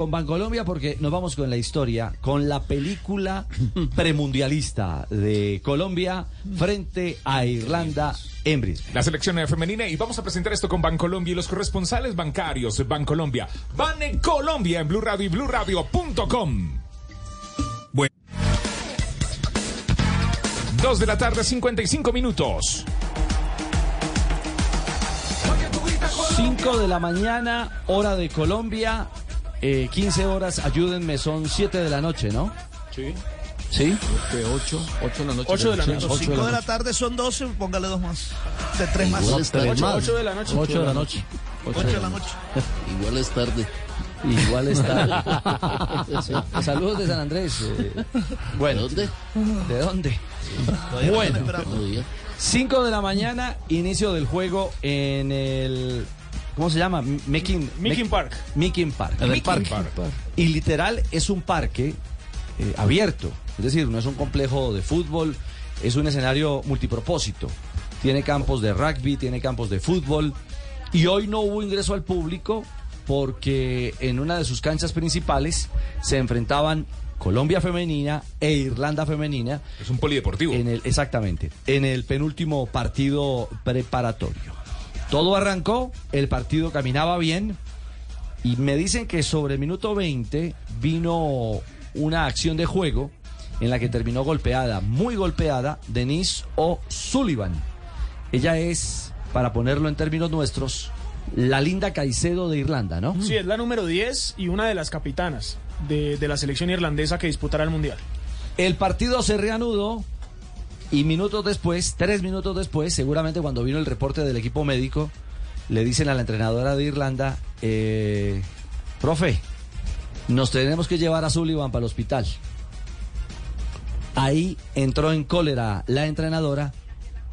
Con Bancolombia porque nos vamos con la historia, con la película premundialista de Colombia frente a Irlanda en Brisbane. La selección femenina y vamos a presentar esto con Bancolombia y los corresponsales bancarios de Bancolombia. Van en Colombia en Blue Radio y BlueRadio.com. Bueno. Dos de la tarde, 55 minutos. 5 de la mañana, hora de Colombia, eh, 15 horas, ayúdenme, son 7 de la noche, ¿no? Sí. ¿Sí? 8, 8 de la noche. 8 de la Sí, noche. ocho de 5 la de la tarde son 12, póngale dos más. De 3 más. Igual es tarde. 8, de la noche. 8 de la noche. 8 de la noche. Igual es tarde. Igual está. Sí. Saludos de San Andrés. eh, bueno, ¿Dónde? ¿de dónde? Todavía Bueno. están esperando. No diga. 5 de la mañana, inicio del juego en el. ¿Cómo se llama? Mekin, Meeking Park. Meeking Park. El parque. Y literal es un parque eh, abierto. Es decir, no es un complejo de fútbol, es un escenario multipropósito. Tiene campos de rugby, tiene campos de fútbol. Y hoy no hubo ingreso al público porque en una de sus canchas principales se enfrentaban Colombia femenina e Irlanda femenina Es un polideportivo. en el, exactamente, en el penúltimo partido preparatorio. Todo arrancó, el partido caminaba bien y me dicen que sobre el minuto 20 vino una acción de juego en la que terminó golpeada, muy golpeada, Denise O'Sullivan. Ella es, para ponerlo en términos nuestros, la linda Caicedo de Irlanda, ¿no? Sí, es la número 10 y una de las capitanas de, de la selección irlandesa que disputará el Mundial. El partido se reanudó y minutos después, tres minutos después, seguramente cuando vino el reporte del equipo médico, le dicen a la entrenadora de Irlanda, eh, profe, nos tenemos que llevar a Sullivan para el hospital. Ahí entró en cólera la entrenadora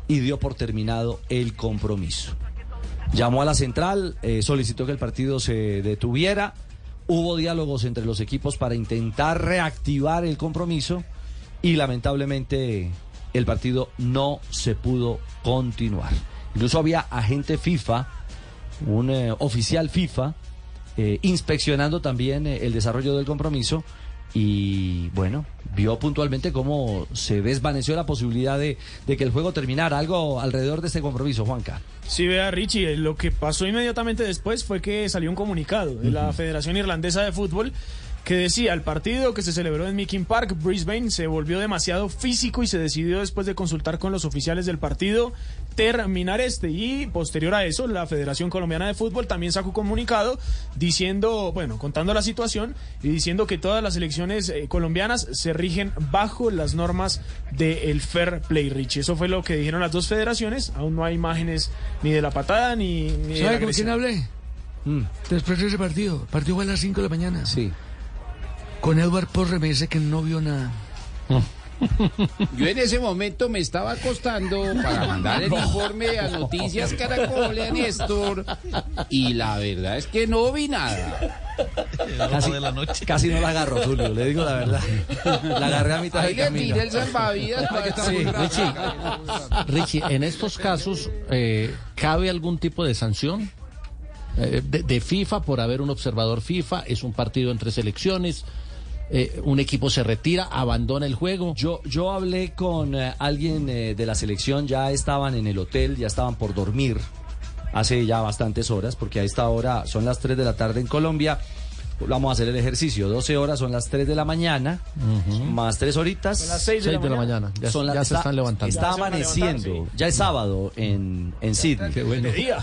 y dio por terminado el compromiso. Llamó a la central, eh, solicitó que el partido se detuviera. Hubo diálogos entre los equipos para intentar reactivar el compromiso y lamentablemente el partido no se pudo continuar. Incluso había agente FIFA, un eh, oficial FIFA, eh, inspeccionando también eh, el desarrollo del compromiso y bueno, vio puntualmente cómo se desvaneció la posibilidad de, de que el juego terminara. Algo alrededor de este compromiso, Juanca. Sí, vea Richie, lo que pasó inmediatamente después fue que salió un comunicado de la Federación Irlandesa de Fútbol que decía, el partido que se celebró en Meeking Park, Brisbane, se volvió demasiado físico y se decidió después de consultar con los oficiales del partido terminar este. Y posterior a eso, la Federación Colombiana de Fútbol también sacó un comunicado diciendo, bueno, contando la situación y diciendo que todas las elecciones eh, colombianas se rigen bajo las normas del fair play, Richie. Eso fue lo que dijeron las dos federaciones. Aún no hay imágenes ni de la patada ni, ni de la ¿Sabe con quién hablé? Mm, Después de ese partido. El partido fue a las 5 de la mañana. sí. Con Edward Porre me dice que no vio nada. Yo en ese momento me estaba acostando para mandar el informe a Noticias Caracol a Néstor y la verdad es que no vi nada. Casi, de la noche. casi no la agarro, Julio, le digo la verdad. La agarré a mitad Ahí de le tiré el camino. salvavidas para que Sí, Richie, Richie, en estos casos, eh, ¿cabe algún tipo de sanción? Eh, de, de FIFA por haber un observador FIFA, es un partido entre selecciones, eh, un equipo se retira, abandona el juego. Yo, yo hablé con eh, alguien eh, de la selección, ya estaban en el hotel, ya estaban por dormir hace ya bastantes horas, porque a esta hora son las 3 de la tarde en Colombia. Vamos a hacer el ejercicio, 12 horas son las 3 de la mañana, más 3 horitas. Son las 6 de, 6 de la mañana, ya, Son ya las- se está- están levantando. Está amaneciendo, ya es sábado en, en Sydney. Qué bueno. De día.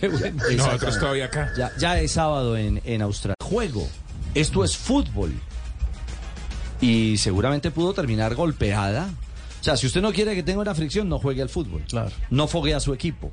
Qué bueno. Nosotros todavía acá. Ya, ya es sábado en, en Australia. Juego. Esto es fútbol. Y seguramente pudo terminar golpeada. O sea, si usted no quiere que tenga una fricción, no juegue al fútbol. Claro. No fogue a su equipo.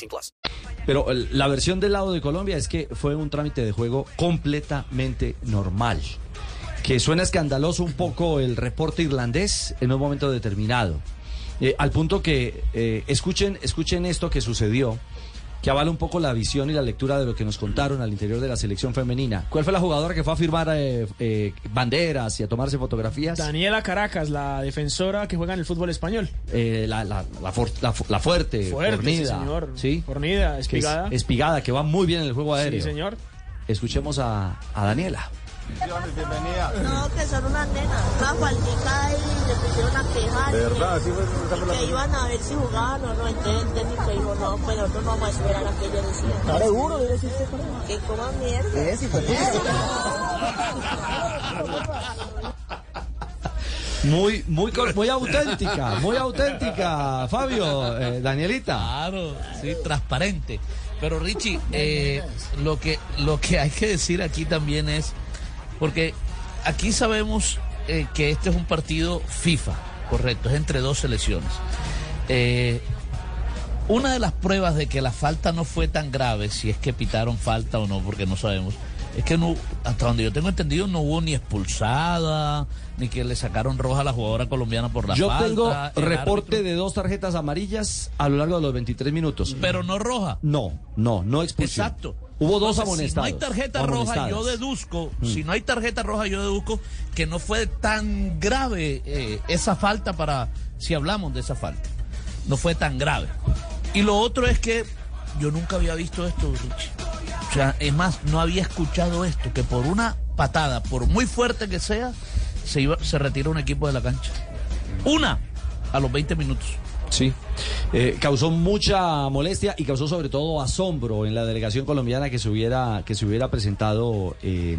Pero el- la versión del lado de Colombia es que fue un trámite de juego completamente normal. Que suena escandaloso un poco el reporte irlandés en un momento determinado. Eh, al punto que eh, escuchen, escuchen esto que sucedió, que avala un poco la visión y la lectura de lo que nos contaron al interior de la selección femenina. ¿Cuál fue la jugadora que fue a firmar eh, eh, banderas y a tomarse fotografías? Daniela Caracas, la defensora que juega en el fútbol español. Eh, la, la- la for- la fu- la fuerte, Fuerte, fornida, sí, señor. ¿sí? Fornida, Que es espigada. espigada, que va muy bien en el juego aéreo. Sí, señor. Escuchemos a, a Daniela. No, que son unas nenas. Una faltica y le pusieron a quejar. ¿De y- verdad? ¿Sí fue- y que iban a ver si jugaban o no. Entonces dijo, no, pues nosotros no vamos a esperar a que ellos decidan. ¿Está seguro? Si usted Que coman mierda. Muy, muy, cor- muy auténtica, muy auténtica, Fabio, eh, Danielita. Claro, sí, transparente. Pero Richie, eh, lo que lo que hay que decir aquí también es, porque aquí sabemos eh, que este es un partido FIFA, correcto, es entre dos selecciones. Eh, una de las pruebas de que la falta no fue tan grave, si es que pitaron falta o no, porque no sabemos, es que no, hasta donde yo tengo entendido, no hubo ni expulsada, ni que le sacaron roja a la jugadora colombiana por la Yo falta. tengo el reporte árbitro- de dos tarjetas amarillas a lo largo de los 23 minutos. Pero no roja. No, no, no expulsión. Exacto. Hubo dos Entonces, amonestados. Si no hay tarjeta roja, yo deduzco, Mm. si no hay tarjeta roja, yo deduzco que no fue tan grave eh, esa falta para, si hablamos de esa falta, no fue tan grave. Y lo otro es que yo nunca había visto esto, Richie. O sea, es más, no había escuchado esto, que por una patada, por muy fuerte que sea, se, iba, se retira un equipo de la cancha. Una a los 20 minutos. Sí, Eh, causó mucha molestia y causó sobre todo asombro en la delegación colombiana que se hubiera, que se hubiera presentado eh,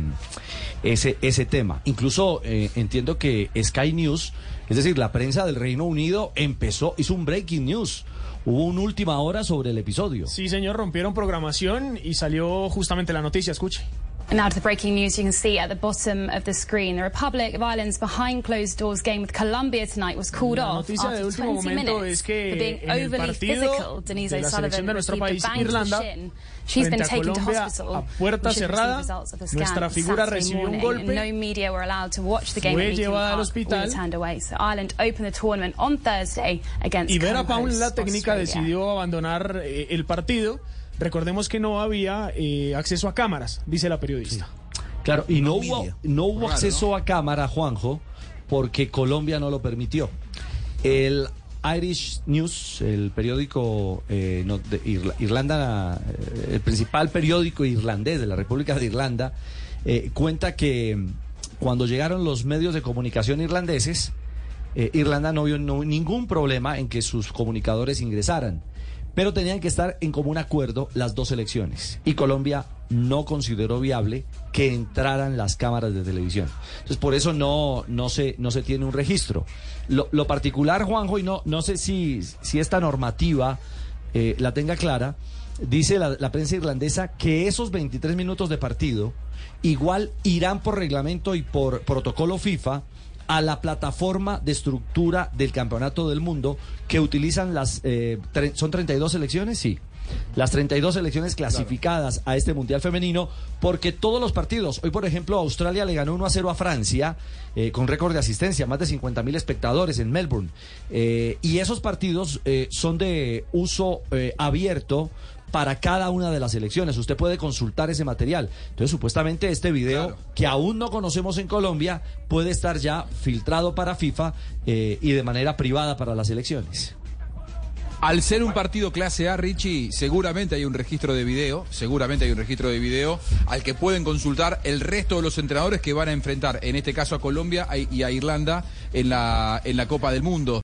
ese, ese tema. Incluso eh, entiendo que Sky News, es decir, la prensa del Reino Unido, empezó, hizo un breaking news. Hubo una última hora sobre el episodio. Sí, señor, rompieron programación y salió justamente la noticia, escuche. And now to the breaking news you can see at the bottom of the screen. The Republic of Ireland's behind closed doors game with Colombia tonight was called La off after 20 minutes es que for being overly physical. Denise de la selección O'Sullivan de received a país, bang to the Irlanda, shin. She's been a taken to hospital. a puerta We should receive cerrada, results of the scan nuestra figura recibió un morning, and golpe, No media were allowed to watch the game fue llevada al hospital, turned away. So Ireland opened the tournament on Thursday against Y Vera co-hosts la técnica, Australia. decidió abandonar eh, el partido. Recordemos que no había eh, acceso a cámaras, dice la periodista. Claro, y no hubo, no hubo Raro, acceso a cámara, Juanjo, porque Colombia no lo permitió. El Irish News, el periódico eh, no, de Irla- Irlanda, eh, el principal periódico irlandés de la República de Irlanda, eh, cuenta que cuando llegaron los medios de comunicación irlandeses, eh, Irlanda no vio no- ningún problema en que sus comunicadores ingresaran, pero tenían que estar en común acuerdo las dos elecciones. Y Colombia no consideró viable que entraran las cámaras de televisión. Entonces, por eso no, no, se, no se tiene un registro. Lo, lo particular, Juanjo, y no, no sé si, si esta normativa eh, la tenga clara, dice la, prensa irlandesa que esos 23 minutos de partido igual irán por reglamento y por protocolo FIFA a la plataforma de estructura del campeonato del mundo que utilizan las... eh, ¿Son 32 selecciones? Sí. Las 32 selecciones clasificadas a este Mundial Femenino, porque todos los partidos, hoy por ejemplo Australia le ganó 1 a 0 a Francia, eh, con récord de asistencia, más de 50 mil espectadores en Melbourne, Eh, y esos partidos eh, son de uso abierto para cada una de las elecciones. Usted puede consultar ese material. Entonces, supuestamente este video, que aún no conocemos en Colombia, puede estar ya filtrado para FIFA eh, y de manera privada para las elecciones. Al ser un partido clase A, Richie, seguramente hay un registro de video, seguramente hay un registro de video al que pueden consultar el resto de los entrenadores que van a enfrentar, en este caso a Colombia y a Irlanda, en la, en la Copa del Mundo.